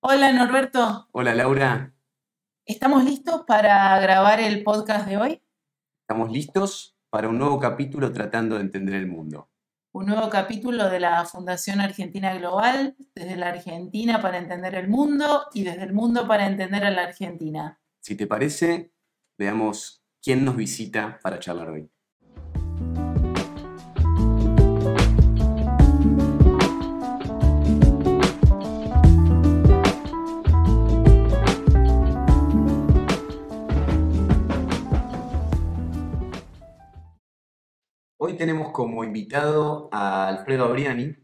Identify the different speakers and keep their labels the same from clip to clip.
Speaker 1: Hola Norberto,
Speaker 2: Hola Laura,
Speaker 1: ¿estamos listos para grabar el podcast de hoy?
Speaker 2: estamos listos para un nuevo capítulo tratando de entender el mundo.
Speaker 1: Un nuevo capítulo de la Fundación Argentina Global, desde la Argentina para entender el mundo y desde el mundo para entender a la Argentina.
Speaker 2: Si te parece, veamos quién nos visita para charlar hoy. Hoy tenemos como invitado a Alfredo Abriani,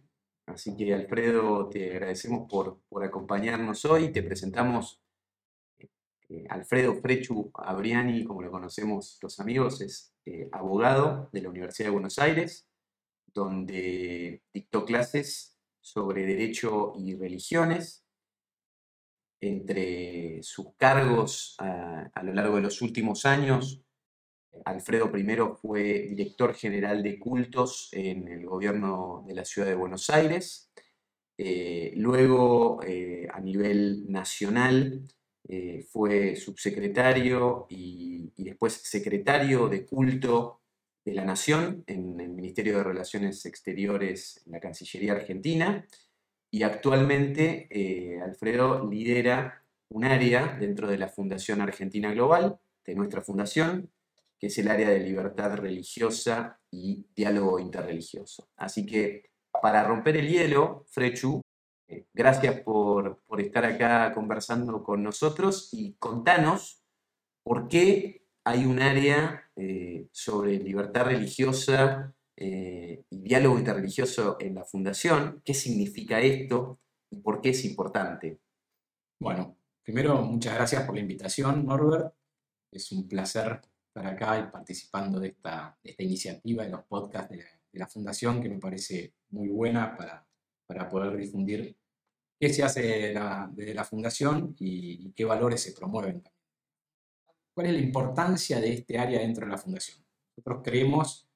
Speaker 2: así que Alfredo, te agradecemos por, por acompañarnos hoy. Te presentamos eh, Alfredo Frechu Abriani, como lo conocemos los amigos, es eh, abogado de la Universidad de Buenos Aires, donde dictó clases sobre derecho y religiones. Entre sus cargos a, a lo largo de los últimos años, Alfredo primero fue director general de cultos en el gobierno de la ciudad de Buenos Aires. Eh, luego, eh, a nivel nacional, eh, fue subsecretario y, y después secretario de culto de la Nación en el Ministerio de Relaciones Exteriores en la Cancillería Argentina. Y actualmente Alfredo lidera un área dentro de la Fundación Argentina Global, de nuestra fundación, que es el área de libertad religiosa y diálogo interreligioso. Así que para romper el hielo, Frechu, eh, gracias por, por estar acá conversando con nosotros y contanos por qué hay un área eh, sobre libertad religiosa eh, y diálogo interreligioso en la fundación, qué significa esto y por qué es importante.
Speaker 3: Bueno, primero, muchas gracias por la invitación, Norbert. Es un placer estar acá y participando de esta, de iniciativa de los podcasts de la, de Fundación, que me parece muy buena para, poder difundir qué se hace desde la, desde la Fundación y, qué valores se promueven. ¿Cuál es la importancia de este área dentro de la Fundación? Nosotros creemos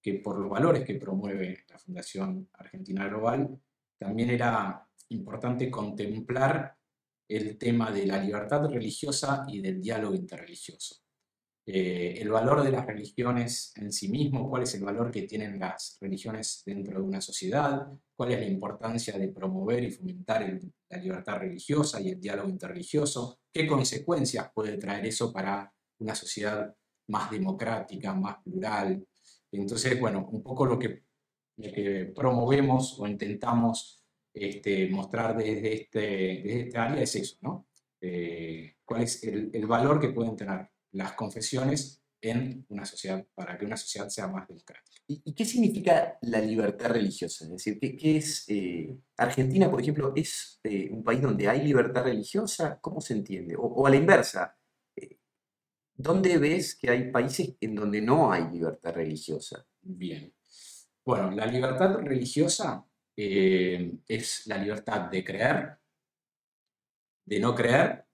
Speaker 3: que por los valores que promueve la Fundación Argentina Global, también era importante contemplar el tema de la libertad religiosa y del diálogo interreligioso. Eh, el valor de las religiones en sí mismo, cuál es el valor que tienen las religiones dentro de una sociedad, cuál es la importancia de promover y fomentar la libertad religiosa y el diálogo interreligioso, qué consecuencias puede traer eso para una sociedad más democrática, más plural. Entonces, bueno, un poco lo que, promovemos o intentamos este, mostrar desde este, desde este área es eso, ¿no? Eh, ¿Cuál es el, el valor que pueden tener las confesiones en una sociedad, para que una sociedad sea más democrática?
Speaker 2: ¿Y, qué significa la libertad religiosa? Es decir, ¿qué, es eh, Argentina, por ejemplo, es eh, un país donde hay libertad religiosa? ¿Cómo se entiende? O, a la inversa, eh, ¿dónde ves que hay países en donde no hay libertad religiosa?
Speaker 3: Bien. Bueno, la libertad religiosa es la libertad de creer, de no creer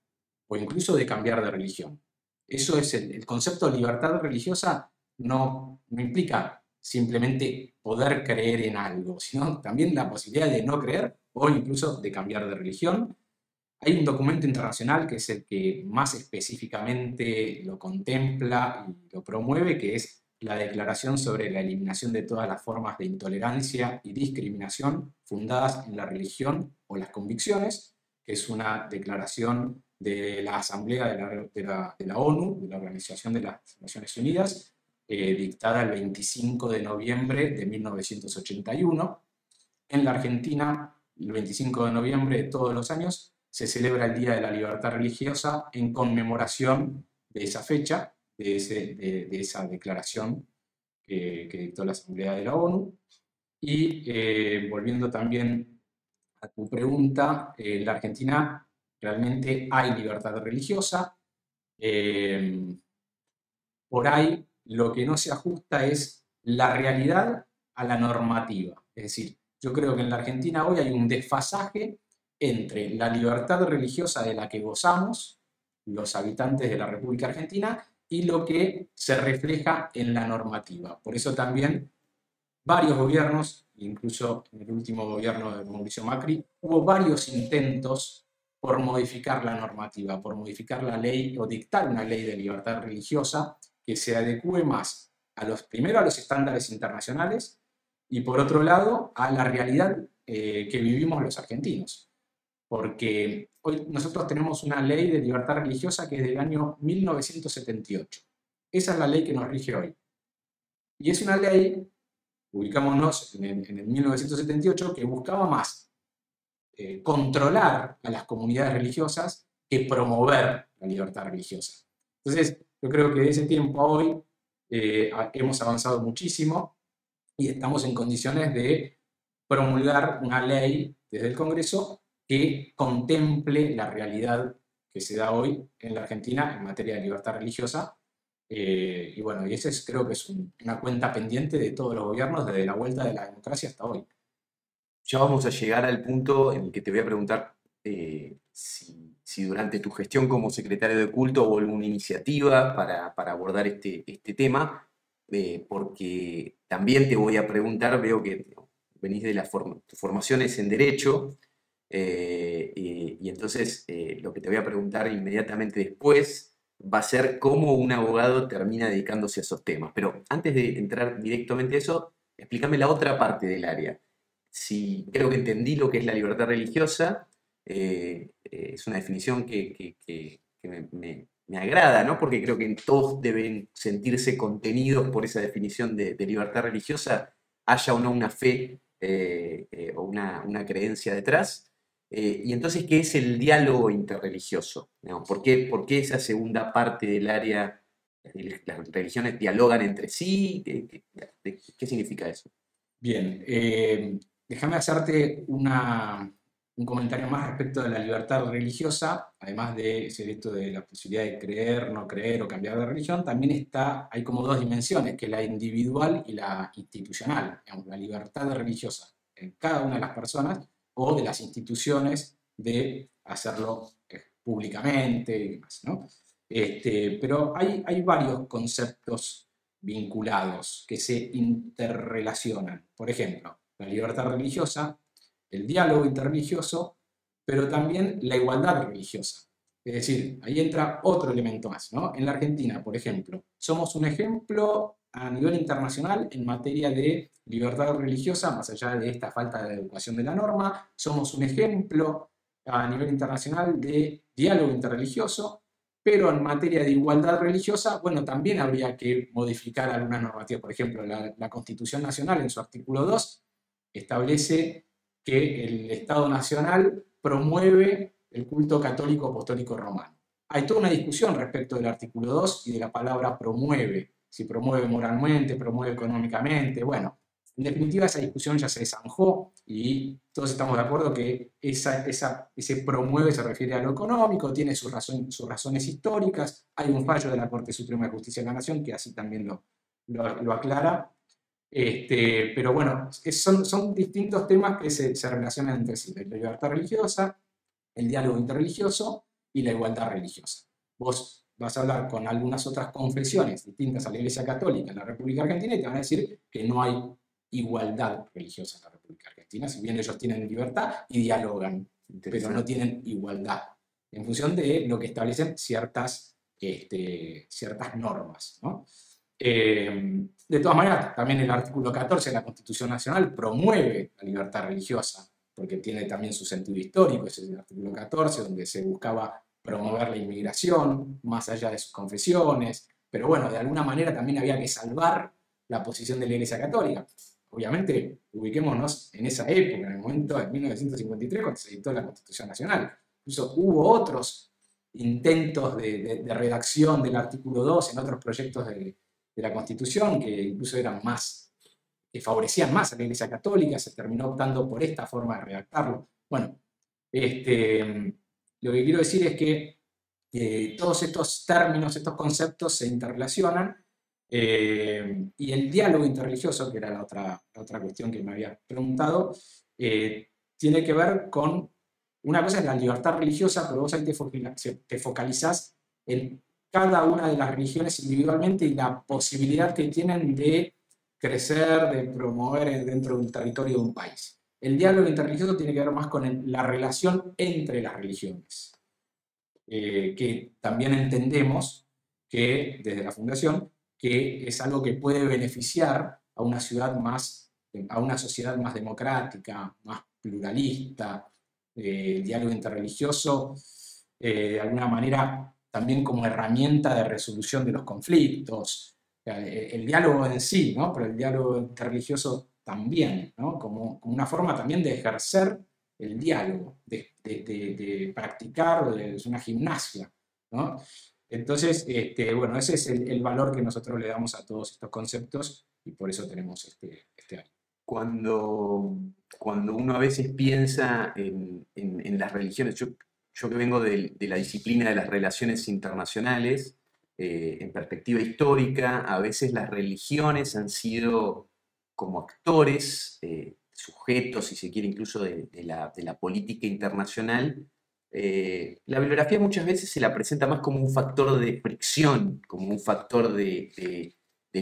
Speaker 3: o incluso de cambiar de religión. Eso es el, el concepto de libertad religiosa no, no implica simplemente poder creer en algo, sino también la posibilidad de no creer o incluso de cambiar de religión. Hay un documento internacional que es el que más específicamente lo contempla y lo promueve, que es la Declaración sobre la Eliminación de todas las formas de intolerancia y discriminación fundadas en la religión o las convicciones, que es una declaración de la Asamblea de la, ONU, de la Organización de las Naciones Unidas, eh, dictada el 25 de noviembre de 1981. En la Argentina, el 25 de noviembre de todos los años, se celebra el Día de la Libertad Religiosa en conmemoración de esa fecha, de, esa declaración que, dictó la Asamblea de la ONU. Y eh, volviendo también a tu pregunta, eh, la Argentina realmente hay libertad religiosa. eh, por ahí lo que no se ajusta es la realidad a la normativa. Es decir, yo creo que en la Argentina hoy hay un desfasaje entre la libertad religiosa de la que gozamos los habitantes de la República Argentina y lo que se refleja en la normativa. Por eso también varios gobiernos, incluso en el último gobierno de Mauricio Macri, hubo varios intentos por modificar la normativa, por modificar la ley o dictar una ley de libertad religiosa que se adecue más a los, primero a los estándares internacionales y por otro lado a la realidad eh, que vivimos los argentinos. Porque hoy nosotros tenemos una ley de libertad religiosa que es del año 1978. Esa es la ley que nos rige hoy. Y es una ley, ubicámonos en en el 1978, que buscaba más eh, controlar a las comunidades religiosas que promover la libertad religiosa. Entonces, yo creo que de ese tiempo a hoy eh, hemos avanzado muchísimo y estamos en condiciones de promulgar una ley desde el Congreso que contemple la realidad que se da hoy en la Argentina en materia de libertad religiosa. Eh, y bueno, y ese es, creo que es una cuenta pendiente de todos los gobiernos desde la vuelta de la democracia hasta hoy
Speaker 2: ya vamos a llegar al punto en el que te voy a preguntar eh, si, durante tu gestión como secretario de culto hubo alguna iniciativa para, abordar este, este tema, eh, porque también te voy a preguntar, veo que venís de la forma, tu formación es en Derecho, eh, y, entonces lo que te voy a preguntar inmediatamente después va a ser cómo un abogado termina dedicándose a esos temas. Pero antes de entrar directamente a eso, explícame la otra parte del área si creo que entendí lo que es la libertad religiosa, eh, eh, es una definición que, me, agrada, ¿no? porque creo que todos deben sentirse contenidos por esa definición de, libertad religiosa, haya o no una fe eh, o una, creencia detrás. y entonces, ¿qué es el diálogo interreligioso? ¿Por, qué, ¿Por, qué, esa segunda parte del área, las religiones dialogan entre sí? ¿Qué, significa eso?
Speaker 3: Bien, Déjame hacerte un comentario más respecto de la libertad religiosa, además de esto de la posibilidad de creer, no creer o cambiar de religión, también está, hay como dos dimensiones, que la individual y la institucional, la libertad religiosa en cada una de las personas o de las instituciones de hacerlo eh, públicamente y demás. Este, pero hay, hay varios conceptos vinculados que se interrelacionan. Por ejemplo, la libertad religiosa, el diálogo interreligioso, pero también la igualdad religiosa. Es decir, ahí entra otro elemento más. ¿no? En la Argentina, por ejemplo, somos un ejemplo a nivel internacional en materia de libertad religiosa, más allá de esta falta de educación de la norma, somos un ejemplo a nivel internacional de diálogo interreligioso, pero en materia de igualdad religiosa, bueno, también habría que modificar algunas normativas. Por ejemplo, la, la Constitución Nacional en su artículo 2 establece que el Estado Nacional promueve el culto católico apostólico romano. Hay toda una discusión respecto del artículo 2 y de la palabra promueve, si promueve moralmente, promueve económicamente, bueno, en definitiva esa discusión ya se zanjó y todos estamos de acuerdo que esa, esa, ese promueve se refiere a lo económico, tiene sus, sus razones históricas, hay un fallo de la Corte Suprema de Justicia de la Nación que así también lo, lo aclara, este, pero bueno, son, son distintos temas que se, se, relacionan entre sí, la libertad religiosa, el diálogo interreligioso y la igualdad religiosa. Vos vas a hablar con algunas otras confesiones distintas a la Iglesia Católica en la República Argentina y te van a decir que no hay igualdad religiosa en la República Argentina, si bien ellos tienen libertad y dialogan, pero no tienen igualdad, en función de lo que establecen ciertas, este, ciertas normas. ¿no? Eh, de todas maneras, también el artículo 14 de la Constitución Nacional promueve la libertad religiosa, porque tiene también su sentido histórico, ese es el artículo 14, donde se buscaba promover la inmigración más allá de sus confesiones, pero bueno, de alguna manera también había que salvar la posición de la Iglesia Católica. Obviamente, ubiquémonos en esa época, en el momento de 1953, cuando se editó la Constitución Nacional. Incluso hubo otros intentos de, de redacción del artículo 2 en otros proyectos de, de la Constitución, que incluso eran más, que favorecían más a la Iglesia Católica, se terminó optando por esta forma de redactarlo. Bueno, este, lo que quiero decir es que eh, todos estos términos, estos conceptos se interrelacionan eh, y el diálogo interreligioso, que era la otra, otra cuestión que me había preguntado, eh, tiene que ver con, una cosa es la libertad religiosa, pero vos ahí te, te focalizás en cada una de las religiones individualmente y la posibilidad que tienen de crecer, de promover dentro de un territorio de un país. El diálogo interreligioso tiene que ver más con la relación entre las religiones, eh, que también entendemos que desde la Fundación, que es algo que puede beneficiar a una ciudad más, a una sociedad más democrática, más pluralista, eh, el diálogo interreligioso, eh, de alguna manera también como herramienta de resolución de los conflictos, el, diálogo en sí, ¿no? pero el diálogo interreligioso también, ¿no? como, como, una forma también de ejercer el diálogo, de, de, de, practicar, es una gimnasia. ¿no? Entonces, este, bueno, ese es el, valor que nosotros le damos a todos estos conceptos y por eso tenemos este, este año.
Speaker 2: Cuando, cuando uno a veces piensa en, en, las religiones, yo, yo que vengo de, la disciplina de las relaciones internacionales, eh, en perspectiva histórica, a veces las religiones han sido como actores, eh, sujetos, si se quiere, incluso de, de, la, de la política internacional, eh, la bibliografía muchas veces se la presenta más como un factor de fricción, como un factor de,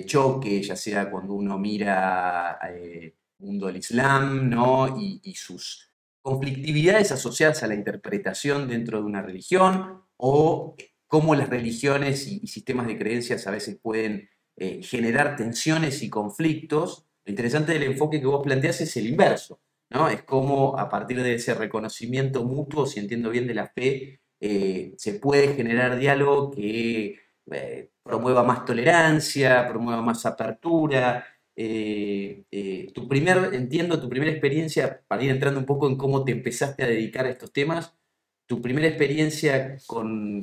Speaker 2: choque, ya sea cuando uno mira el eh, mundo del Islam ¿no? y, sus conflictividades asociadas a la interpretación dentro de una religión o cómo las religiones y, sistemas de creencias a veces pueden eh, generar tensiones y conflictos. Lo interesante del enfoque que vos planteás es el inverso. ¿no? Es como a partir de ese reconocimiento mutuo, si entiendo bien de la fe, eh, se puede generar diálogo que eh, promueva más tolerancia, promueva más apertura. Eh, tu primer, entiendo, tu primera experiencia, para ir entrando un poco en cómo te empezaste a dedicar a estos temas, tu primera experiencia con,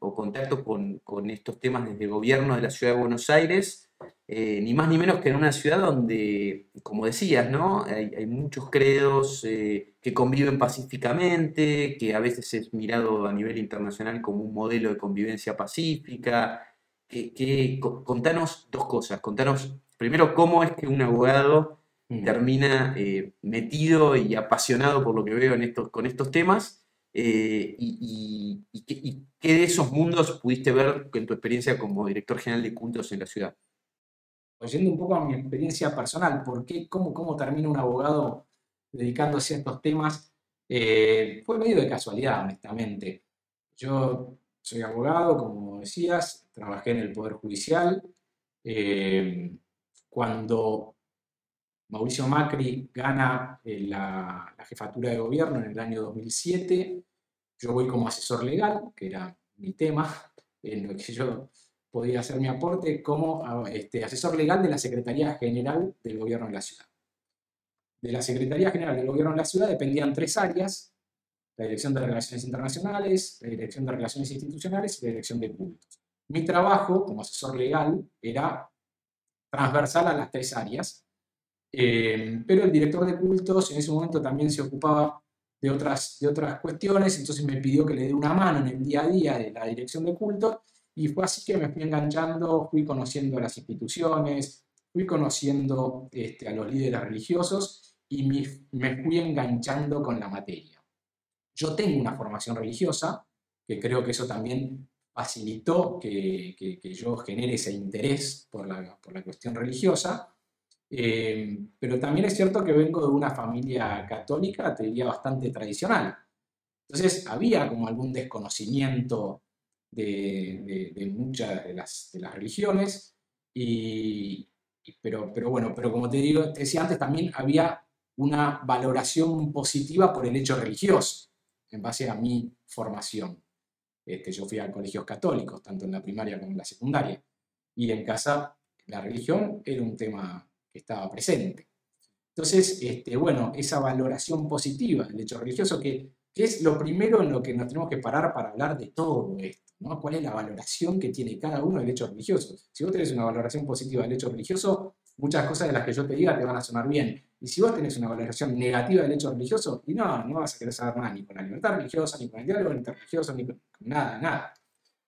Speaker 2: o contacto con, con estos temas desde el gobierno de la ciudad de Buenos Aires, eh, ni más ni menos que en una ciudad donde, como decías, ¿no? hay, muchos credos eh, que conviven pacíficamente, que a veces es mirado a nivel internacional como un modelo de convivencia pacífica. Que, contanos dos cosas. Contanos primero cómo es que un abogado mm. termina eh, metido y apasionado por lo que veo en estos, con estos temas. y, y, qué de esos mundos pudiste ver en tu experiencia como director general de cultos en la ciudad?
Speaker 3: yendo un poco a mi experiencia personal, ¿por qué, cómo, cómo termina un abogado dedicándose a estos temas? Eh, fue medio de casualidad, honestamente. Yo soy abogado, como decías, trabajé en el Poder Judicial. Eh, cuando Mauricio Macri gana eh, la, jefatura de gobierno en el año 2007, yo voy como asesor legal, que era mi tema, en lo que yo podía hacer mi aporte como ah, este, asesor legal de la Secretaría General del Gobierno de la Ciudad. De la Secretaría General del Gobierno de la Ciudad dependían tres áreas, la Dirección de Relaciones Internacionales, la Dirección de Relaciones Institucionales y la Dirección de Cultos. Mi trabajo como asesor legal era transversal a las tres áreas, eh, pero el director de cultos en ese momento también se ocupaba de otras, de otras cuestiones, entonces me pidió que le dé una mano en el día a día de la dirección de cultos y fue así que me fui enganchando, fui conociendo las instituciones, fui conociendo este, a los líderes religiosos y me, fui enganchando con la materia. Yo tengo una formación religiosa, que creo que eso también facilitó que, que, yo genere ese interés por la, por la cuestión religiosa, eh, pero también es cierto que vengo de una familia católica, te diría, bastante tradicional. Entonces había como algún desconocimiento de, muchas de las, de las religiones, y, pero, pero bueno, pero como te, digo, te decía antes, también había una valoración positiva por el hecho religioso, en base a mi formación. Este, yo fui a colegios católicos, tanto en la primaria como en la secundaria, y en casa la religión era un tema que estaba presente. Entonces, este, bueno, esa valoración positiva del hecho religioso, que, que es lo primero en lo que nos tenemos que parar para hablar de todo esto. ¿Cuál es la valoración que tiene cada uno del hecho religioso? Si vos tenés una valoración positiva del hecho religioso, muchas cosas de las que yo te diga te van a sonar bien. Y si vos tenés una valoración negativa del hecho religioso, y no, no vas a querer saber nada ni con la libertad religiosa, ni con el diálogo interreligioso, ni con nada, nada.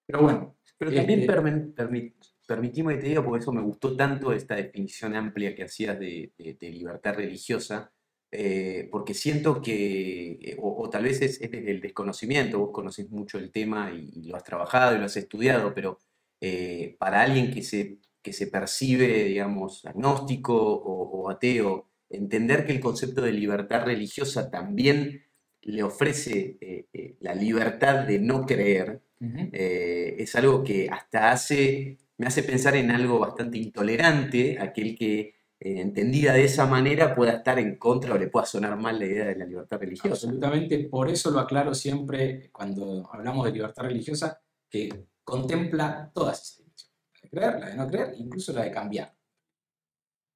Speaker 3: Pero bueno.
Speaker 2: Pero también este permitimos que te diga, porque eso me gustó tanto esta definición amplia que hacías de libertad religiosa, eh, porque siento que, eh, o, tal vez es, el desconocimiento, vos conocés mucho el tema y, lo has trabajado y lo has estudiado, pero eh, para alguien que se, que se percibe, digamos, agnóstico o, ateo entender que el concepto de libertad religiosa también le ofrece eh, eh, la libertad de no creer, eh, es algo que hasta hace, me hace pensar en algo bastante intolerante, aquel que entendida de esa manera pueda estar en contra o le pueda sonar mal la idea de la libertad religiosa.
Speaker 3: Absolutamente, por eso lo aclaro siempre cuando hablamos de libertad religiosa, que contempla todas esas dimensiones, la de creer, la de no creer, incluso la de cambiar.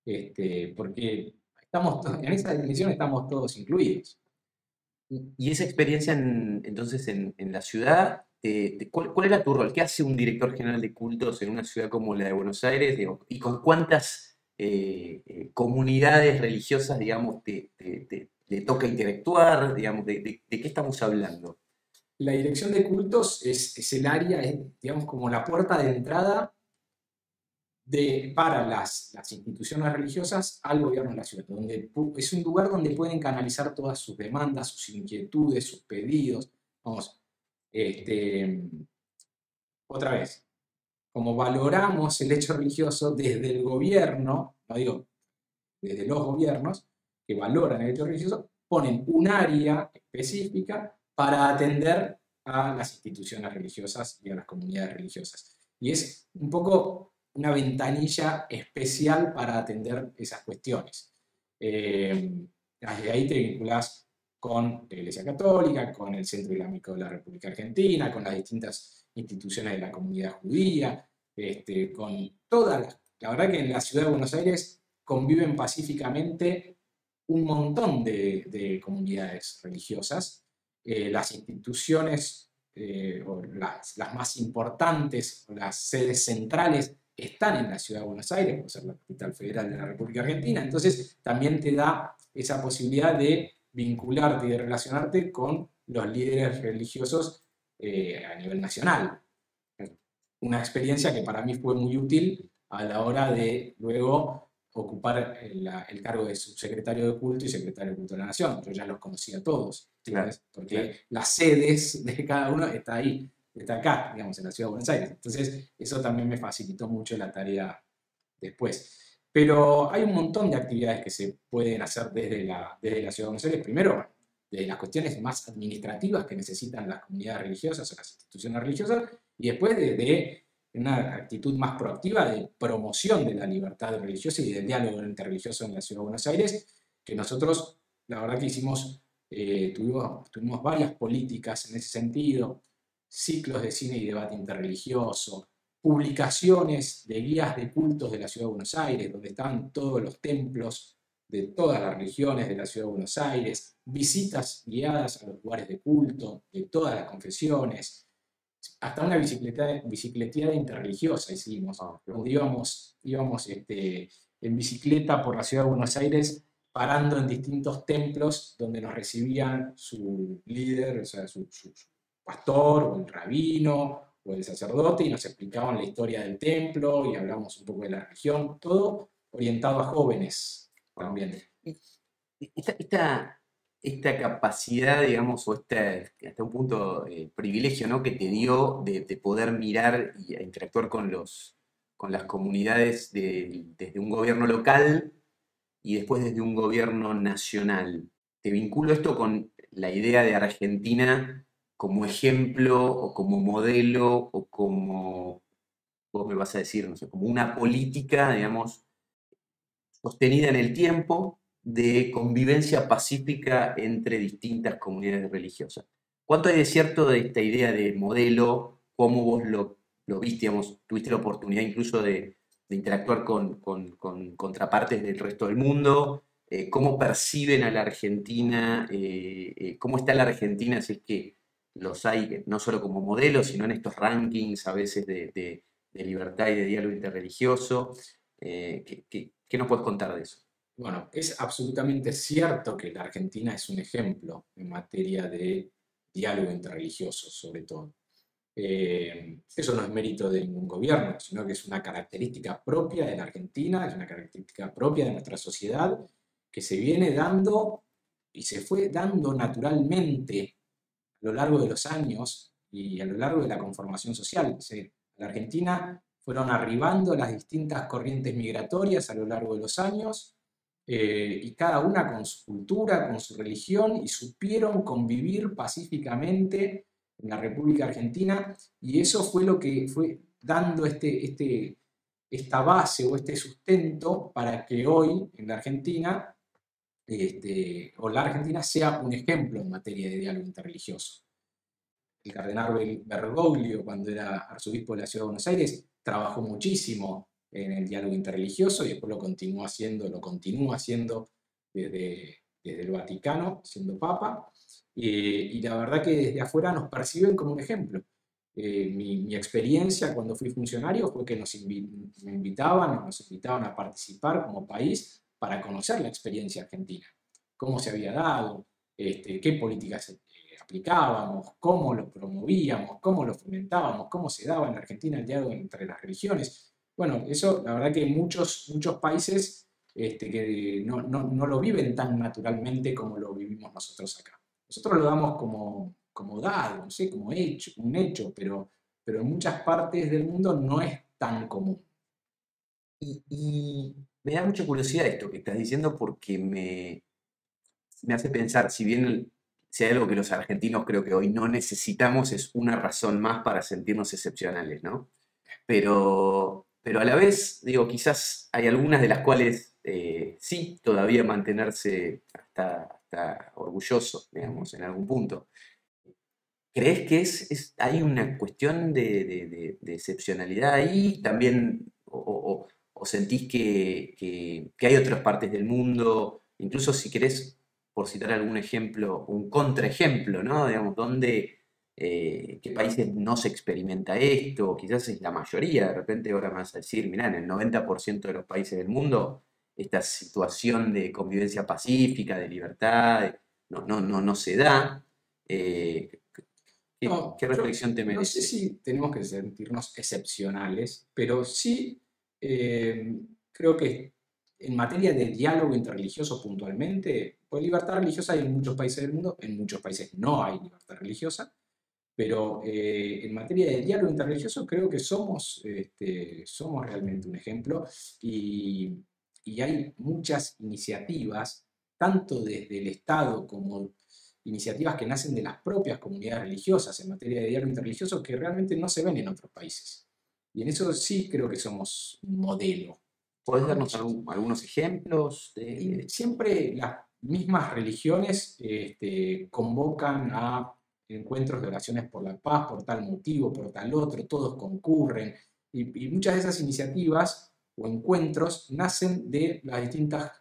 Speaker 3: Este, porque estamos, en esa dimensión estamos todos incluidos.
Speaker 2: Y esa experiencia entonces en, la ciudad, ¿cuál, era tu rol? ¿Qué hace un director general de cultos en una ciudad como la de Buenos Aires? ¿Y con cuántas eh, eh, comunidades religiosas, digamos, te, toca interactuar? Digamos, de, qué estamos hablando?
Speaker 3: La dirección de cultos es, es el área, digamos, como la puerta de entrada para las, instituciones religiosas al gobierno de la ciudad, donde es un lugar donde pueden canalizar todas sus demandas, sus inquietudes, sus pedidos. Vamos, este, otra vez, como valoramos el hecho religioso desde el gobierno, no digo, desde los gobiernos que valoran el hecho religioso, ponen un área específica para atender a las instituciones religiosas y a las comunidades religiosas. Y es un poco una ventanilla especial para atender esas cuestiones. Eh, desde ahí te vinculas con la Iglesia Católica, con el Centro Islámico de la República Argentina, con las distintas instituciones de la comunidad judía, este, con todas. La verdad que en la ciudad de Buenos Aires conviven pacíficamente un montón de, comunidades religiosas. Eh, las instituciones, eh, o las, más importantes, las sedes centrales están en la ciudad de Buenos Aires, por ser la capital federal de la República Argentina, entonces también te da esa posibilidad de vincularte y de relacionarte con los líderes religiosos eh, a nivel nacional. Una experiencia que para mí fue muy útil a la hora de luego ocupar el, cargo de subsecretario de culto y secretario de culto de la nación. Yo ya los conocía todos, porque las sedes de cada uno está ahí está acá, digamos, en la ciudad de Buenos Aires. Entonces, eso también me facilitó mucho la tarea después. Pero hay un montón de actividades que se pueden hacer desde la, desde la ciudad de Buenos Aires. Primero, de las cuestiones más administrativas que necesitan las comunidades religiosas o las instituciones religiosas, y después de, una actitud más proactiva de promoción de la libertad religiosa y del diálogo interreligioso en la ciudad de Buenos Aires, que nosotros, la verdad que hicimos, eh, tuvimos, tuvimos varias políticas en ese sentido, ciclos de cine y debate interreligioso, publicaciones de guías de cultos de la Ciudad de Buenos Aires, donde están todos los templos de todas las religiones de la Ciudad de Buenos Aires, visitas guiadas a los lugares de culto de todas las confesiones, hasta una bicicleta, bicicleteada interreligiosa hicimos, ah, donde íbamos, íbamos este, en bicicleta por la Ciudad de Buenos Aires parando en distintos templos donde nos recibían su líder, o sea, su, pastor o el rabino o el sacerdote y nos explicaban la historia del templo y hablamos un poco de la religión, todo orientado a jóvenes también.
Speaker 2: Esta, esta, capacidad, digamos, o este, hasta un punto eh, privilegio ¿no? que te dio de, poder mirar y interactuar con, los, con las comunidades desde un gobierno local y después desde un gobierno nacional. Te vinculo esto con la idea de Argentina como ejemplo o como modelo o como, vos me vas a decir, no sé, como una política, digamos, sostenida en el tiempo de convivencia pacífica entre distintas comunidades religiosas. ¿Cuánto hay de cierto de esta idea de modelo? ¿Cómo vos lo, viste? Digamos, ¿Tuviste la oportunidad incluso de, interactuar con, contrapartes del resto del mundo? Eh, ¿Cómo perciben a la Argentina? Eh, eh, ¿Cómo está la Argentina si es que los hay no solo como modelos, sino en estos rankings a veces de, libertad y de diálogo interreligioso. Eh, ¿qué, nos puedes contar de eso?
Speaker 3: Bueno, es absolutamente cierto que la Argentina es un ejemplo en materia de diálogo interreligioso, sobre todo. Eh, eso no es mérito de ningún gobierno, sino que es una característica propia de la Argentina, es una característica propia de nuestra sociedad que se viene dando y se fue dando naturalmente a lo largo de los años y a lo largo de la conformación social. En la Argentina fueron arribando las distintas corrientes migratorias a lo largo de los años, eh, y cada una con su cultura, con su religión, y supieron convivir pacíficamente en la República Argentina, y eso fue lo que fue dando este, este, esta base o este sustento para que hoy en la Argentina, este, o la Argentina sea un ejemplo en materia de diálogo interreligioso. El cardenal Bergoglio, cuando era arzobispo de la Ciudad de Buenos Aires, trabajó muchísimo en el diálogo interreligioso y después lo continuó haciendo, lo continúa haciendo desde, desde el Vaticano, siendo papa. y la verdad que desde afuera nos perciben como un ejemplo. Eh, mi, experiencia cuando fui funcionario fue que nos invitaban, nos invitaban a participar como país para conocer la experiencia argentina, cómo se había dado, este, qué políticas eh, aplicábamos, cómo lo promovíamos, cómo lo fomentábamos, cómo se daba en Argentina el diálogo entre las religiones. Bueno, eso la verdad que muchos, muchos países este, que no, no, no lo viven tan naturalmente como lo vivimos nosotros acá. Nosotros lo damos como, como dado, no sé, como hecho, un hecho, pero, pero en muchas partes del mundo no es tan común.
Speaker 2: Y, me da mucha curiosidad esto que estás diciendo porque me, me hace pensar, si bien si hay algo que los argentinos creo que hoy no necesitamos es una razón más para sentirnos excepcionales, ¿no? Pero, pero a la vez, digo, quizás hay algunas de las cuales eh, sí, todavía mantenerse hasta, hasta orgulloso, digamos, en algún punto. ¿Crees que es, hay una cuestión de, excepcionalidad ahí? También, o, sentís que, hay otras partes del mundo, incluso si querés, por citar algún ejemplo, un contraejemplo, ¿no? Digamos, donde, eh, qué países no se experimenta esto, quizás es la mayoría, de repente ahora me vas a decir, mirá, en el 90% de los países del mundo, esta situación de convivencia pacífica, de libertad, no, no, no, no se da. Eh, ¿Qué, reflexión te merece?
Speaker 3: No sé si tenemos que sentirnos excepcionales, pero sí eh, creo que en materia de diálogo interreligioso puntualmente, pues libertad religiosa hay en muchos países del mundo, en muchos países no hay libertad religiosa, pero eh, en materia de diálogo interreligioso creo que somos, este, somos realmente un ejemplo y, y hay muchas iniciativas, tanto desde el Estado como iniciativas que nacen de las propias comunidades religiosas en materia de diálogo interreligioso que realmente no se ven en otros países. Y en eso sí creo que somos un modelo.
Speaker 2: ¿Puedes darnos algunos ejemplos?
Speaker 3: Siempre las mismas religiones este, convocan a encuentros de oraciones por la paz, por tal motivo, por tal otro, todos concurren. Y, muchas de esas iniciativas o encuentros nacen de las distintas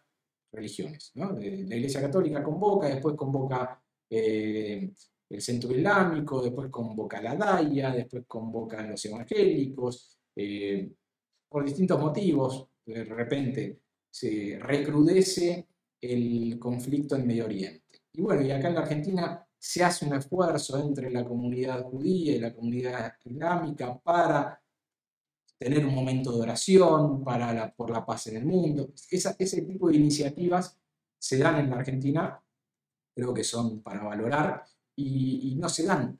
Speaker 3: religiones. La Iglesia Católica convoca, después convoca eh, el centro islámico, después convoca la DAIA, después convoca a los evangélicos, eh, por distintos motivos, de repente se recrudece el conflicto en Medio Oriente. Y bueno, y acá en la Argentina se hace un esfuerzo entre la comunidad judía y la comunidad islámica para tener un momento de oración para por la paz en el mundo. ese tipo de iniciativas se dan en la Argentina creo que son para valorar y, no se dan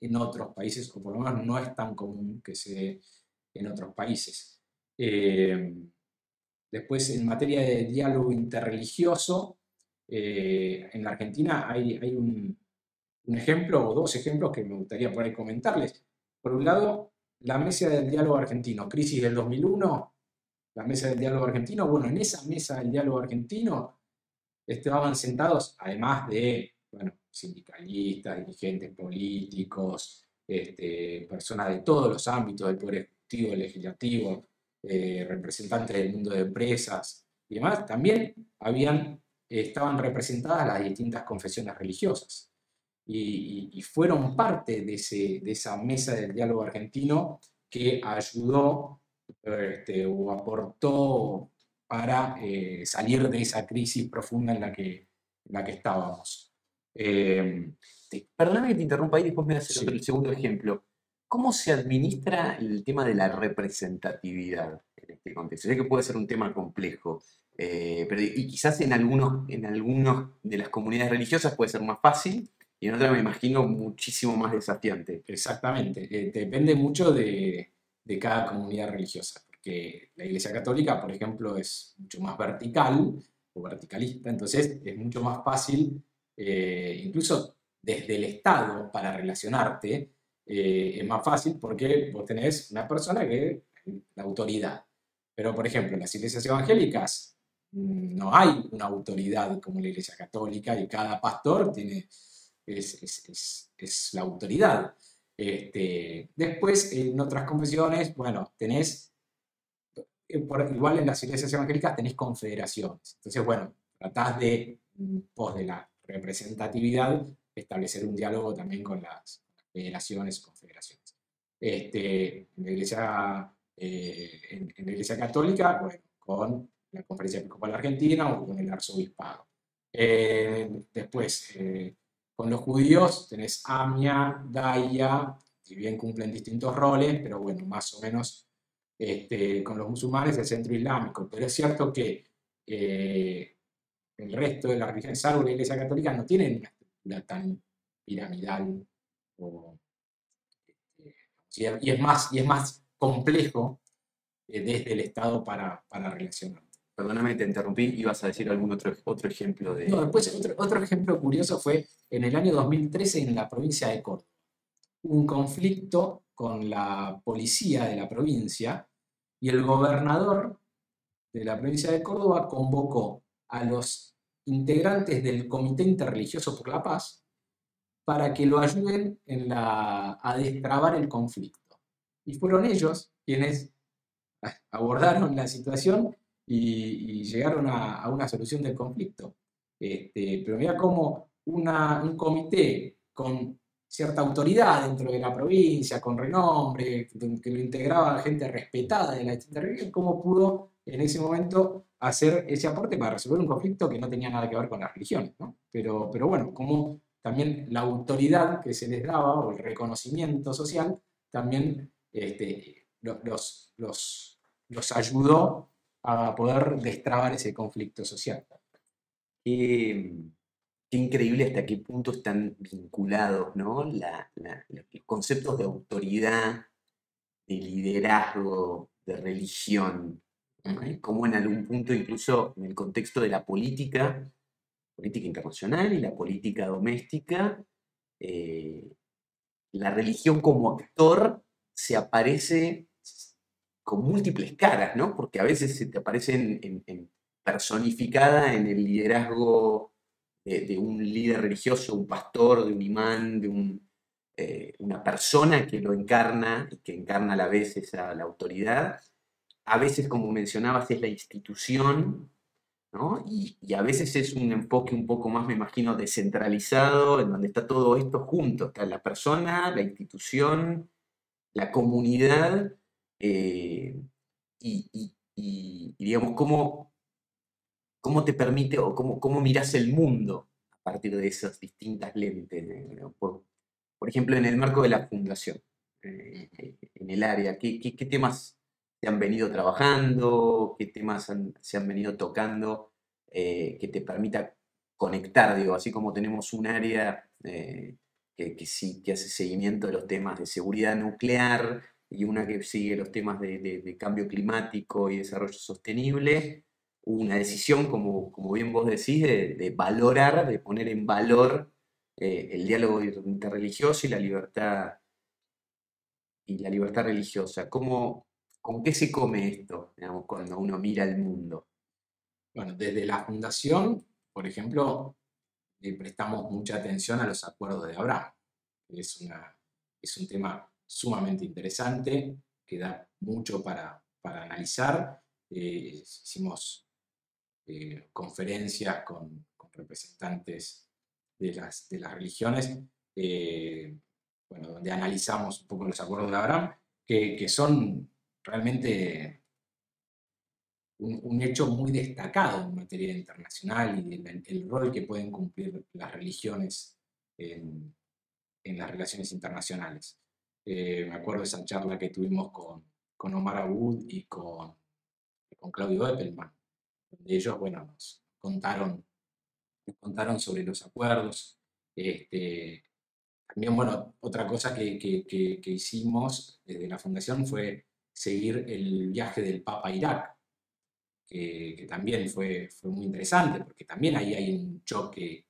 Speaker 3: en otros países, o por lo menos no es tan común que se dé en otros países. Eh, después, en materia de diálogo interreligioso, eh, en la Argentina hay, hay un, un, ejemplo o dos ejemplos que me gustaría por ahí comentarles. Por un lado, la mesa del diálogo argentino, crisis del 2001, la mesa del diálogo argentino, bueno, en esa mesa del diálogo argentino estaban sentados, además de bueno, sindicalistas, dirigentes políticos, este, personas de todos los ámbitos del Poder Ejecutivo, Legislativo, eh, representantes del mundo de empresas y demás, también habían, estaban representadas las distintas confesiones religiosas. Y, fueron parte de, ese, de, esa mesa del diálogo argentino que ayudó este, o aportó para eh, salir de esa crisis profunda en la que, la que estábamos.
Speaker 2: Eh, perdóname que te interrumpa ahí, después me das el segundo ejemplo. ¿Cómo se administra el tema de la representatividad en este contexto? Sé que puede ser un tema complejo, eh, pero y quizás en algunos, en algunos de las comunidades religiosas puede ser más fácil y en otras me imagino muchísimo más desafiante.
Speaker 3: Exactamente, depende mucho de, de cada comunidad religiosa que la Iglesia Católica, por ejemplo, es mucho más vertical o verticalista, entonces es mucho más fácil, eh, incluso desde el Estado, para relacionarte, eh, es más fácil porque vos tenés una persona que la autoridad. Pero, por ejemplo, en las iglesias evangélicas mm, no hay una autoridad como la iglesia católica y cada pastor tiene, es, la autoridad. Este, después, en otras confesiones, bueno, tenés, eh, igual en las iglesias evangélicas tenés confederaciones. Entonces, bueno, tratás de, mm, pos de la representatividad, establecer un diálogo también con las federaciones, confederaciones. Este, en la iglesia eh, en, la Iglesia Católica, bueno, con la Conferencia Episcopal Argentina o con el Arzobispado. Eh, después, eh, con los judíos tenés Amia, Daia, si bien cumplen distintos roles, pero bueno, más o menos este, con los musulmanes el centro islámico. Pero es cierto que el resto de las religiones, salvo la Iglesia Católica, no tienen una estructura tan piramidal este, y es más, y es más complejo eh, desde el Estado para, para relacionar.
Speaker 2: Perdóname, te interrumpí, ibas a decir algún otro, otro ejemplo de...
Speaker 3: No, después otro, otro ejemplo curioso fue en el año 2013 en la provincia de Córdoba. Un conflicto con la policía de la provincia y el gobernador de la provincia de Córdoba convocó a los integrantes del Comité Interreligioso por la Paz para que lo ayuden en la, a destrabar el conflicto. Y fueron ellos quienes abordaron la situación y, llegaron a, una solución del conflicto. Este, pero mira cómo un comité con cierta autoridad dentro de la provincia, con renombre, que lo integraba gente respetada de la distinta cómo pudo en ese momento hacer ese aporte para resolver un conflicto que no tenía nada que ver con las religiones. Pero, pero bueno, como también la autoridad que se les daba o el reconocimiento social también este, los, los, los ayudó a poder destrabar ese conflicto social.
Speaker 2: Qué, increíble hasta qué punto están vinculados ¿no? La, los conceptos de autoridad, de liderazgo, de religión, como en algún punto incluso en el contexto de la política, política internacional y la política doméstica, eh, la religión como actor se aparece con múltiples caras, ¿no? Porque a veces se te aparece personificada en el liderazgo de, un líder religioso, un pastor, de un imán, de eh, una persona que lo encarna y que encarna a la vez esa, la autoridad. A veces, como mencionabas, es la institución, ¿no? Y, a veces es un enfoque un poco más, me imagino, descentralizado, en donde está todo esto junto. Está la persona, la institución, la comunidad eh, y, digamos, cómo, cómo te permite o cómo, cómo miras el mundo a partir de esas distintas lentes. Por, ejemplo, en el marco de la fundación, eh, en el área, ¿qué, ¿qué, temas se han venido trabajando? ¿Qué temas se han venido tocando eh, que te permita conectar? Digo, así como tenemos un área que, sí, que hace seguimiento de los temas de seguridad nuclear y una que sigue los temas de, cambio climático y desarrollo sostenible, una decisión, como, como bien vos decís, de, valorar, de poner en valor eh, el diálogo interreligioso y la libertad y la libertad religiosa. ¿Cómo, ¿Con qué se come esto digamos, cuando uno mira el mundo?
Speaker 3: Bueno, desde la fundación, por ejemplo, le prestamos mucha atención a los acuerdos de Abraham. Es, un tema sumamente interesante que da mucho para, para analizar. Eh, hicimos eh, conferencias con, representantes de las, de las religiones, eh, bueno, donde analizamos un poco los acuerdos de Abraham, que son realmente un, hecho muy destacado en materia internacional y el, el, rol que pueden cumplir las religiones en, en las relaciones internacionales. Eh, me acuerdo de esa charla que tuvimos con, con Omar Abud y con, con Claudio Eppelman, donde ellos, bueno, nos contaron, nos contaron sobre los acuerdos. Este, también, bueno, otra cosa que, que, que, hicimos desde la fundación fue seguir el viaje del Papa a Irak, que, también fue, fue, muy interesante, porque también ahí hay un choque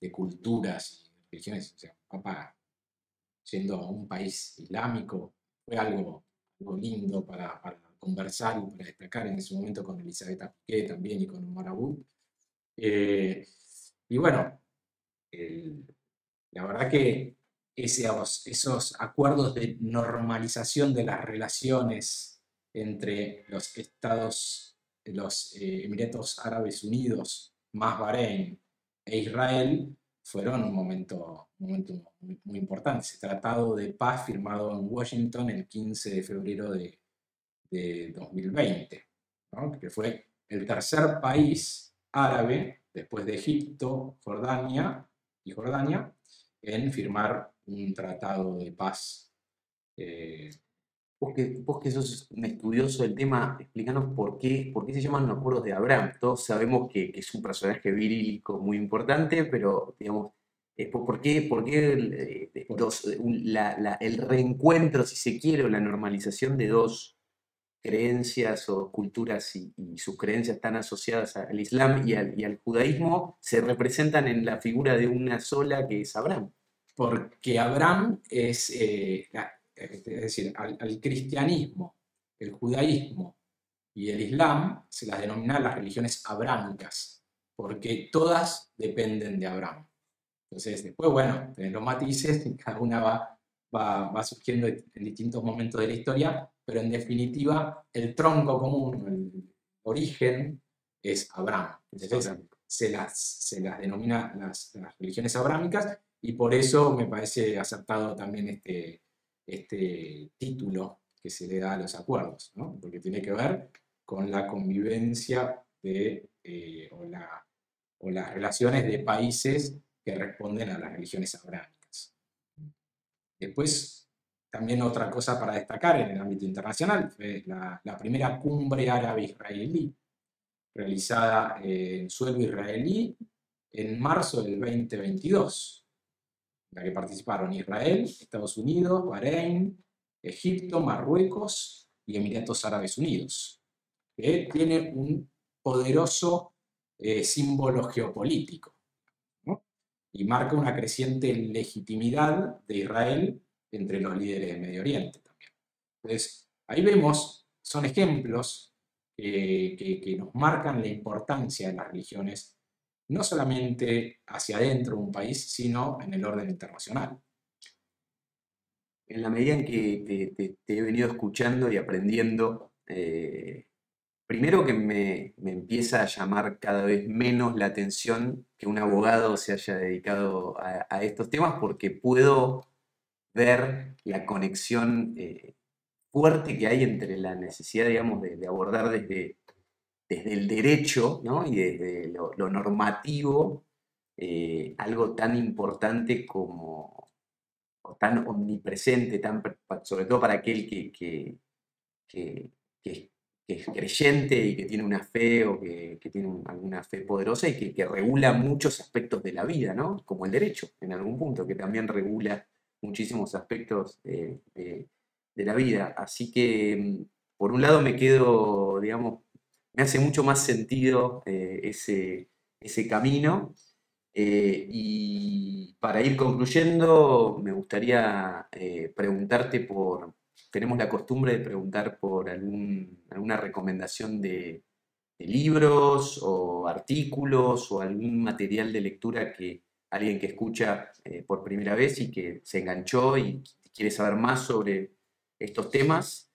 Speaker 3: de culturas y religiones. O sea, Papa yendo a un país islámico fue algo, lindo para, para, conversar y para destacar en ese momento con Elizabeth Piqué también y con Omar Abud. Eh, y bueno, la verdad que esos, esos acuerdos de normalización de las relaciones entre los estados, los eh, Emiratos Árabes Unidos, más Bahrein e Israel, fueron un momento, momento muy, importante. Ese tratado de paz firmado en Washington el 15 de febrero de, 2020, que fue el tercer país árabe, después de Egipto, Jordania y Jordania, en firmar un tratado de paz.
Speaker 2: Eh, vos, que, vos que sos un estudioso del tema, explícanos por qué, por qué se llaman los acuerdos de Abraham. Todos sabemos que, que es un personaje virílico muy importante, pero digamos, eh, ¿por qué, por qué el, eh, el reencuentro, si se quiere, o la normalización de dos creencias o culturas y, sus creencias tan asociadas al Islam y al, y al, judaísmo se representan en la figura de una sola que es Abraham.
Speaker 3: Porque Abraham es, eh, es decir, al, cristianismo, el judaísmo y el Islam se las denomina las religiones abrámicas, porque todas dependen de Abraham. Entonces, después, bueno, tenés los matices, cada una va, va, va surgiendo en distintos momentos de la historia, pero en definitiva el tronco común, el origen, es Abraham. Entonces se las, se las denomina las, religiones abrámicas y por eso me parece acertado también este, este título que se le da a los acuerdos, ¿no? porque tiene que ver con la convivencia de, eh, o, la, o las relaciones de países que responden a las religiones abrámicas. Después, también otra cosa para destacar en el ámbito internacional fue la, primera cumbre árabe-israelí realizada en suelo israelí en marzo del 2022, en la que participaron Israel, Estados Unidos, Bahrein, Egipto, Marruecos y Emiratos Árabes Unidos, que tiene un poderoso eh, símbolo geopolítico y marca una creciente legitimidad de Israel entre los líderes de Medio Oriente también. Entonces, ahí vemos, son ejemplos que, nos marcan la importancia de las religiones, no solamente hacia adentro de un país, sino en el orden internacional.
Speaker 2: En la medida en que te, he venido escuchando y aprendiendo, eh, primero que me, empieza a llamar cada vez menos la atención que un abogado se haya dedicado a estos temas, porque puedo ver la conexión eh, fuerte que hay entre la necesidad, digamos, de, abordar desde, desde el derecho y desde lo, normativo eh, algo tan importante como, o tan omnipresente, tan, sobre todo para aquel que, que, es creyente y que tiene una fe o que, tiene alguna fe poderosa y que, regula muchos aspectos de la vida, ¿no? como el derecho en algún punto, que también regula muchísimos aspectos de, la vida. Así que, mm, por un lado, me quedo, digamos, me hace mucho más sentido eh, ese, ese camino. Eh, y para ir concluyendo, me gustaría eh, preguntarte por, tenemos la costumbre de preguntar por alguna recomendación de, libros o artículos o algún material de lectura que, alguien que escucha por primera vez y que se enganchó y quiere saber más sobre estos temas,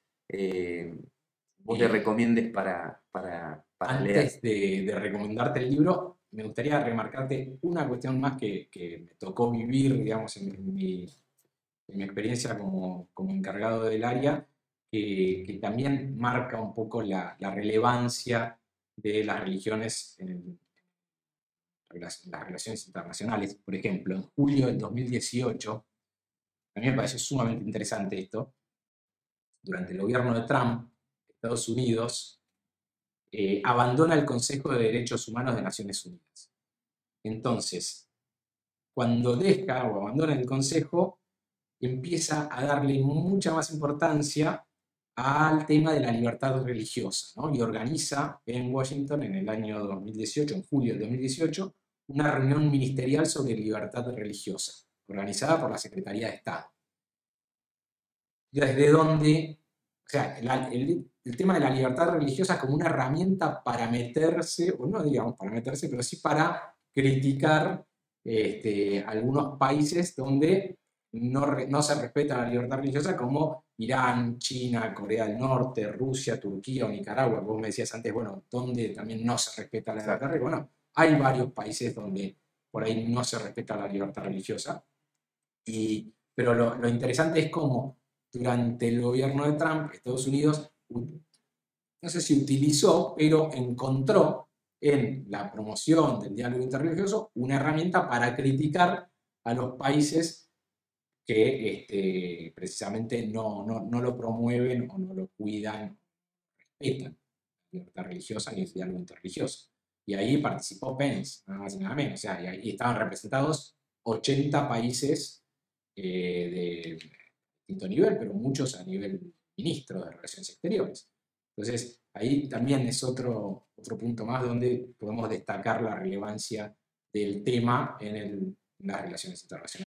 Speaker 2: eh, vos le recomiendes para, para,
Speaker 3: Antes. Antes de, recomendarte el libro, me gustaría remarcarte una cuestión más que, me tocó vivir, digamos, en mi, experiencia como, encargado del área, que, también marca un poco la, relevancia de las religiones en, las relaciones internacionales. Por ejemplo, en julio del 2018, a mí me parece sumamente interesante esto, durante el gobierno de Trump, Estados Unidos eh, abandona el Consejo de Derechos Humanos de Naciones Unidas. Entonces, cuando deja o abandona el Consejo, empieza a darle mucha más importancia al tema de la libertad religiosa ¿no? y organiza en Washington en el año 2018, en julio de 2018, una reunión ministerial sobre libertad religiosa, organizada por la Secretaría de Estado. Desde donde, o sea, el, el, tema de la libertad religiosa como una herramienta para meterse, o no digamos para meterse, pero sí para criticar este, algunos países donde no, no, se respeta la libertad religiosa como Irán, China, Corea del Norte, Rusia, Turquía o Nicaragua. Vos me decías antes, bueno, donde también no se respeta la libertad religiosa. Bueno, hay varios países donde por ahí no se respeta la libertad religiosa. Y, pero lo, lo interesante es cómo durante el gobierno de Trump, Estados Unidos, no sé si utilizó, pero encontró en la promoción del diálogo interreligioso una herramienta para criticar a los países que este, precisamente no, no, no, lo promueven o no lo cuidan, respetan la libertad religiosa ni el diálogo interreligioso. Y ahí participó Pence, nada más y nada menos. O sea, y ahí estaban representados 80 países eh, de distinto nivel, pero muchos a nivel ministro de Relaciones Exteriores. Entonces, ahí también es otro, otro punto más donde podemos destacar la relevancia del tema en, las relaciones internacionales.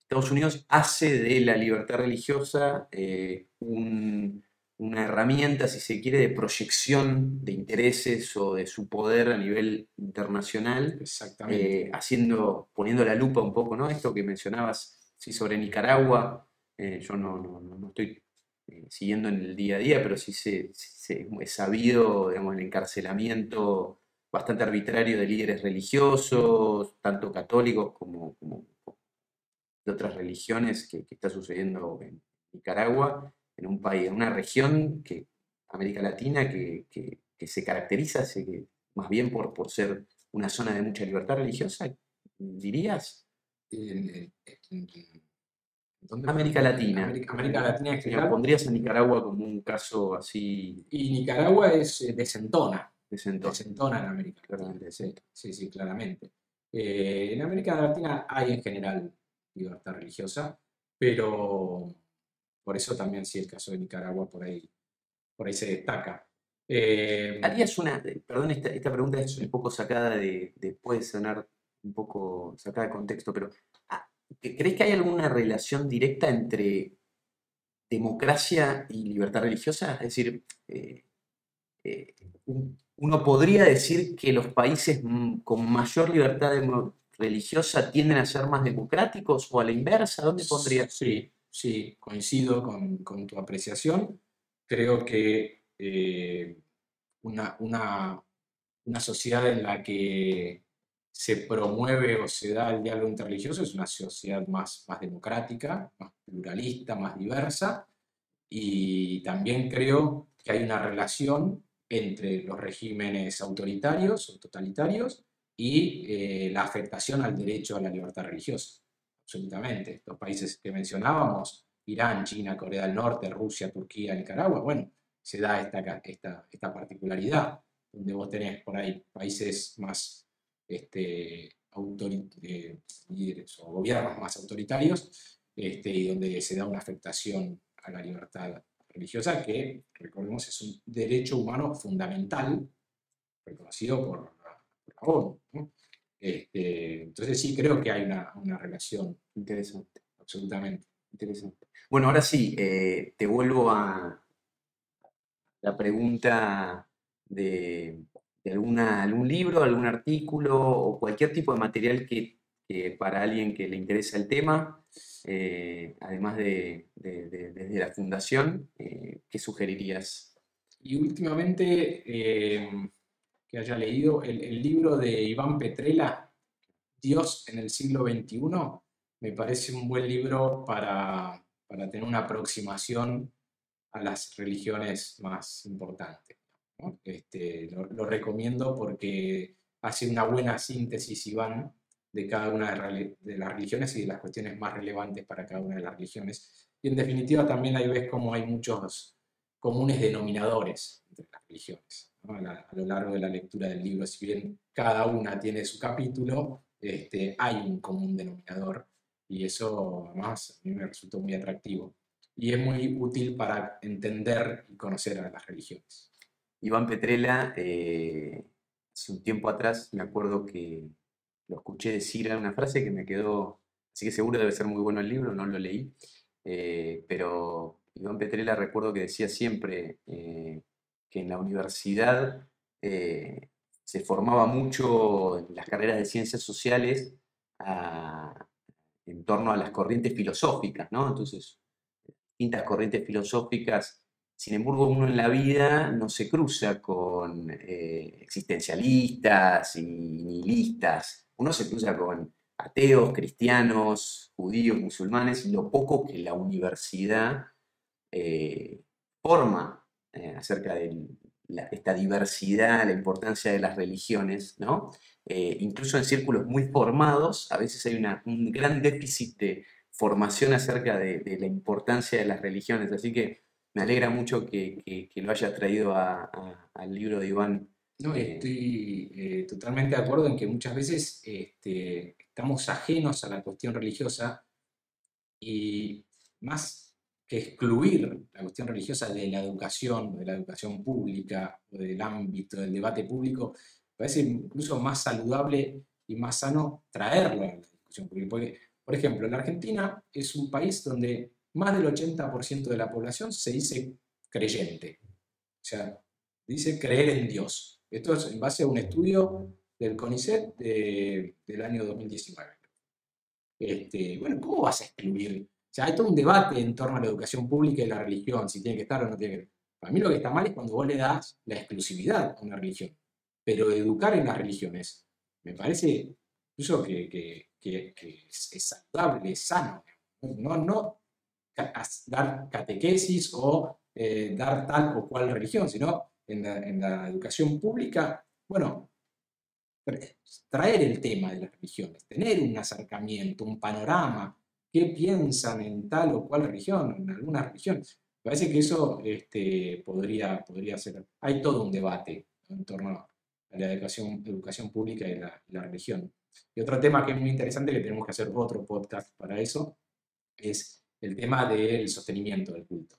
Speaker 2: Estados Unidos hace de la libertad religiosa eh, una herramienta, si se quiere, de proyección de intereses o de su poder a nivel internacional.
Speaker 3: Exactamente.
Speaker 2: Eh, haciendo, poniendo la lupa un poco, ¿no? Esto que mencionabas sí, sobre Nicaragua. Eh, yo no, no, no, estoy eh, siguiendo en el día a día, pero sí se, he sabido digamos, el encarcelamiento bastante arbitrario de líderes religiosos, tanto católicos como, de otras religiones, que, está sucediendo en Nicaragua, en un país, en una región que América Latina que, se caracteriza más bien por, por ser una zona de mucha libertad religiosa, dirías. América Latina.
Speaker 3: América, Latina
Speaker 2: en ¿Pondrías a Nicaragua como un caso así?
Speaker 3: Y Nicaragua es eh, desentona.
Speaker 2: Desentona.
Speaker 3: Desentona en América Claramente, sí, sí, sí claramente. Eh, en América Latina hay en general libertad religiosa, pero por eso también sí el caso de Nicaragua por ahí, por ahí se destaca.
Speaker 2: Eh, Harías una, perdón, esta, esta, pregunta es un poco sacada de, de, puede sonar un poco sacada de contexto, pero ¿Crees que hay alguna relación directa entre democracia y libertad religiosa? Es decir, eh, eh, uno podría decir que los países con mayor libertad religiosa tienden a ser más democráticos o a la inversa. ¿Dónde pondría?
Speaker 3: Sí, sí, coincido con, tu apreciación. Creo que eh, una sociedad en la que se promueve o se da el diálogo interreligioso es una sociedad más, más democrática, más pluralista, más diversa, y también creo que hay una relación entre los regímenes autoritarios o totalitarios y eh, la afectación al derecho a la libertad religiosa. Absolutamente. Los países que mencionábamos, Irán, China, Corea del Norte, Rusia, Turquía, Nicaragua, bueno, se da esta, esta, esta particularidad, donde vos tenés por ahí países más este, eh, líderes o gobiernos más autoritarios este, y donde se da una afectación a la libertad religiosa que, recordemos, es un derecho humano fundamental reconocido por la, ONU. Este, entonces sí creo que hay una, relación
Speaker 2: interesante.
Speaker 3: Absolutamente.
Speaker 2: Interesante. Bueno, ahora sí, eh, te vuelvo a la pregunta de de algún libro, algún artículo o cualquier tipo de material que, para alguien que le interesa el tema, eh, además de, desde la fundación, eh, ¿qué sugerirías?
Speaker 3: Y últimamente, eh, que haya leído el, libro de Iván Petrella, Dios en el siglo XXI, me parece un buen libro para, para tener una aproximación a las religiones más importantes. Este, lo, recomiendo porque hace una buena síntesis, Iván, de cada una de, las religiones y de las cuestiones más relevantes para cada una de las religiones. Y en definitiva también ahí ves cómo hay muchos comunes denominadores entre las religiones. A, lo largo de la lectura del libro, si bien cada una tiene su capítulo, este, hay un común denominador y eso además a mí me resultó muy atractivo. y es muy útil para entender y conocer a las religiones.
Speaker 2: Iván Petrella, eh, hace un tiempo atrás me acuerdo que lo escuché decir una frase que me quedó, así que seguro debe ser muy bueno el libro, no lo leí, eh, pero Iván Petrella recuerdo que decía siempre eh, que en la universidad se formaba mucho en las carreras de ciencias sociales en torno a las corrientes filosóficas, ¿no? Entonces, distintas corrientes filosóficas, sin embargo, uno en la vida no se cruza con eh, existencialistas y nihilistas, uno se cruza con ateos, cristianos, judíos, musulmanes, y lo poco que la universidad eh, forma eh, acerca de esta diversidad, la importancia de las religiones, ¿no? Incluso en círculos muy formados, a veces hay un gran déficit de formación acerca de, la importancia de las religiones. Así que me alegra mucho que, lo haya traído al libro de Iván.
Speaker 3: No, eh, estoy eh, totalmente de acuerdo en que muchas veces este, estamos ajenos a la cuestión religiosa y más que excluir la cuestión religiosa de la educación, de la educación pública o del ámbito del debate público, parece incluso más saludable y más sano traerlo a la discusión Porque, por ejemplo, la Argentina es un país donde más del 80% de la población se dice creyente. O sea, dice creer en Dios. Esto es en base a un estudio del CONICET del año 2019. Este, bueno, ¿cómo vas a excluir? O sea, hay todo un debate en torno a la educación pública y la religión, si tiene que estar o no tiene que estar. Para mí lo que está mal es cuando vos le das la exclusividad a una religión pero educar en las religiones me parece incluso que, es, saludable, es sano. No, no dar catequesis o eh, dar tal o cual religión, sino en la, educación pública, bueno, traer el tema de las religiones, tener un acercamiento, un panorama, qué piensan en tal o cual religión, en algunas religiones. Me parece que eso este, podría, podría ser. Hay todo un debate en torno a la educación, educación pública y la, religión. Y otro tema que es muy interesante, que tenemos que hacer otro podcast para eso, es el tema del sostenimiento del culto.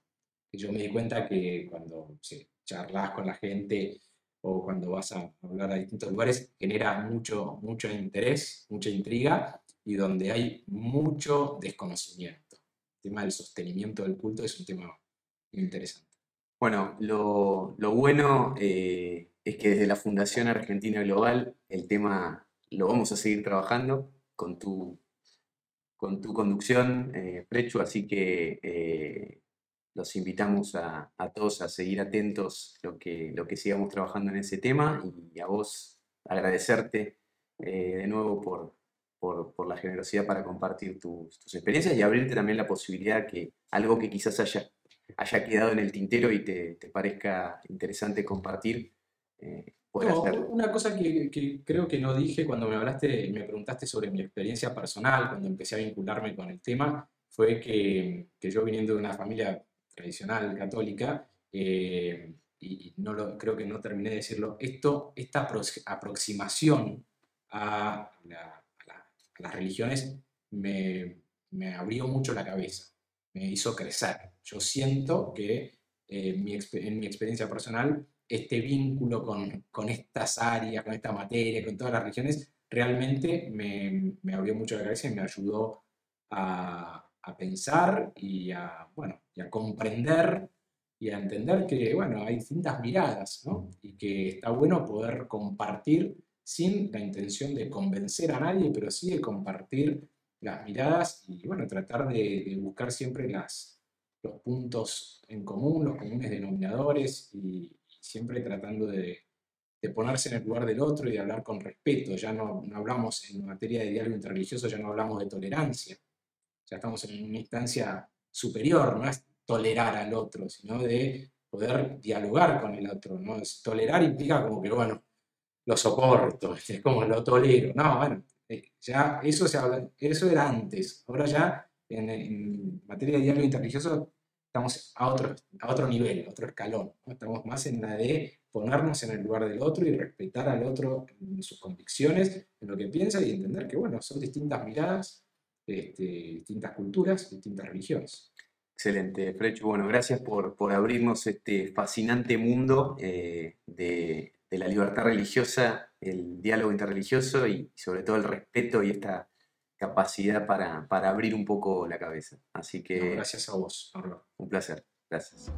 Speaker 3: yo me di cuenta que cuando se charlas con la gente o cuando vas a hablar a distintos lugares, genera mucho, mucho interés, mucha intriga y donde hay mucho desconocimiento. El tema del sostenimiento del culto es un tema interesante.
Speaker 2: Bueno, lo, lo bueno eh, es que desde la Fundación Argentina Global el tema lo vamos a seguir trabajando con tu, con tu conducción, eh, Prechu, así que eh, los invitamos a, todos a seguir atentos lo que, lo que sigamos trabajando en ese tema y a vos agradecerte eh, de nuevo por, por, la generosidad para compartir tus, experiencias y abrirte también la posibilidad que algo que quizás haya, haya quedado en el tintero y te, parezca interesante compartir,
Speaker 3: eh, una cosa que, creo que no dije cuando me hablaste, me preguntaste sobre mi experiencia personal, cuando empecé a vincularme con el tema, fue que, yo viniendo de una familia tradicional católica, eh, y no lo, creo que no terminé de decirlo, esto, esta aproximación a, las religiones me, abrió mucho la cabeza, me hizo crecer. Yo siento que eh, mi, en mi experiencia personal este vínculo con, estas áreas, con esta materia, con todas las regiones, realmente me, abrió mucho la cabeza y me ayudó a, pensar y a, bueno, a comprender y a entender que bueno, hay distintas miradas y que está bueno poder compartir sin la intención de convencer a nadie, pero sí de compartir las miradas y bueno, tratar de, de buscar siempre las, los puntos en común, los comunes denominadores y, siempre tratando de, ponerse en el lugar del otro y de hablar con respeto. Ya no, hablamos en materia de diálogo interreligioso, ya no hablamos de tolerancia. Ya estamos en una instancia superior, no es tolerar al otro, sino de poder dialogar con el otro. ¿no? tolerar implica como que, bueno, lo soporto, es como lo tolero. No, bueno, eh, ya eso, se habla, eso era antes. Ahora ya en, en materia de diálogo interreligioso estamos a otro, a otro nivel, a otro escalón. Estamos más en la de ponernos en el lugar del otro y respetar al otro en sus convicciones, en lo que piensa y entender que, bueno, son distintas miradas, este, distintas culturas, distintas religiones.
Speaker 2: Excelente, Frechu. Bueno, gracias por, por abrirnos este fascinante mundo eh, de, de la libertad religiosa, el diálogo interreligioso y sobre todo el respeto y esta capacidad para, para abrir un poco la cabeza. Así
Speaker 3: No,
Speaker 2: que
Speaker 3: gracias a vos, Pablo.
Speaker 2: un placer. Gracias.